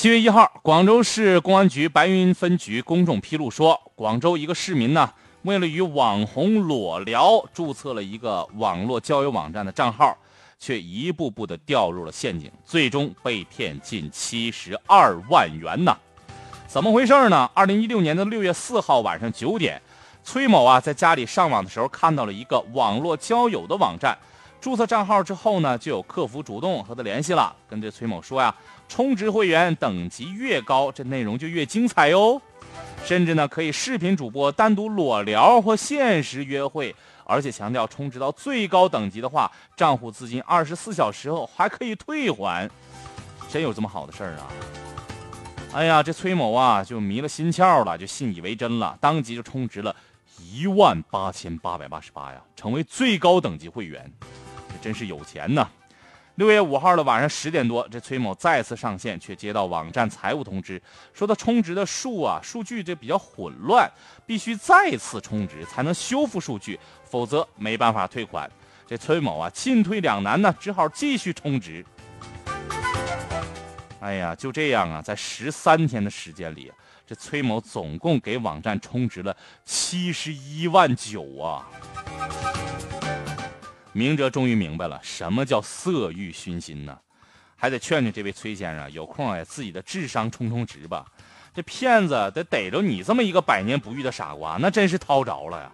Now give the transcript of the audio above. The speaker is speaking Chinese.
七月一号，广州市公安局白云分局公众披露说，广州一个市民呢，为了与网红裸聊，注册了一个网络交友网站的账号，却一步步的掉入了陷阱，最终被骗近七十二万元呢。怎么回事呢？二零一六年的六月四号晚上九点，崔某啊在家里上网的时候看到了一个网络交友的网站。注册账号之后呢，就有客服主动和他联系了，跟这崔某说呀，充值会员等级越高，这内容就越精彩哟，甚至呢可以视频主播单独裸聊或现实约会，而且强调充值到最高等级的话，账户资金二十四小时后还可以退还，真有这么好的事儿啊？哎呀，这崔某啊就迷了心窍了，就信以为真了，当即就充值了一万八千八百八十八呀，成为最高等级会员。真是有钱呐！六月五号的晚上十点多，这崔某再次上线，却接到网站财务通知，说他充值的数啊数据这比较混乱，必须再次充值才能修复数据，否则没办法退款。这崔某啊进退两难呢，只好继续充值。哎呀，就这样啊，在十三天的时间里，这崔某总共给网站充值了七十一万九啊！明哲终于明白了什么叫色欲熏心呢，还得劝劝这位崔先生，有空哎自己的智商充充值吧。这骗子得逮着你这么一个百年不遇的傻瓜，那真是掏着了呀。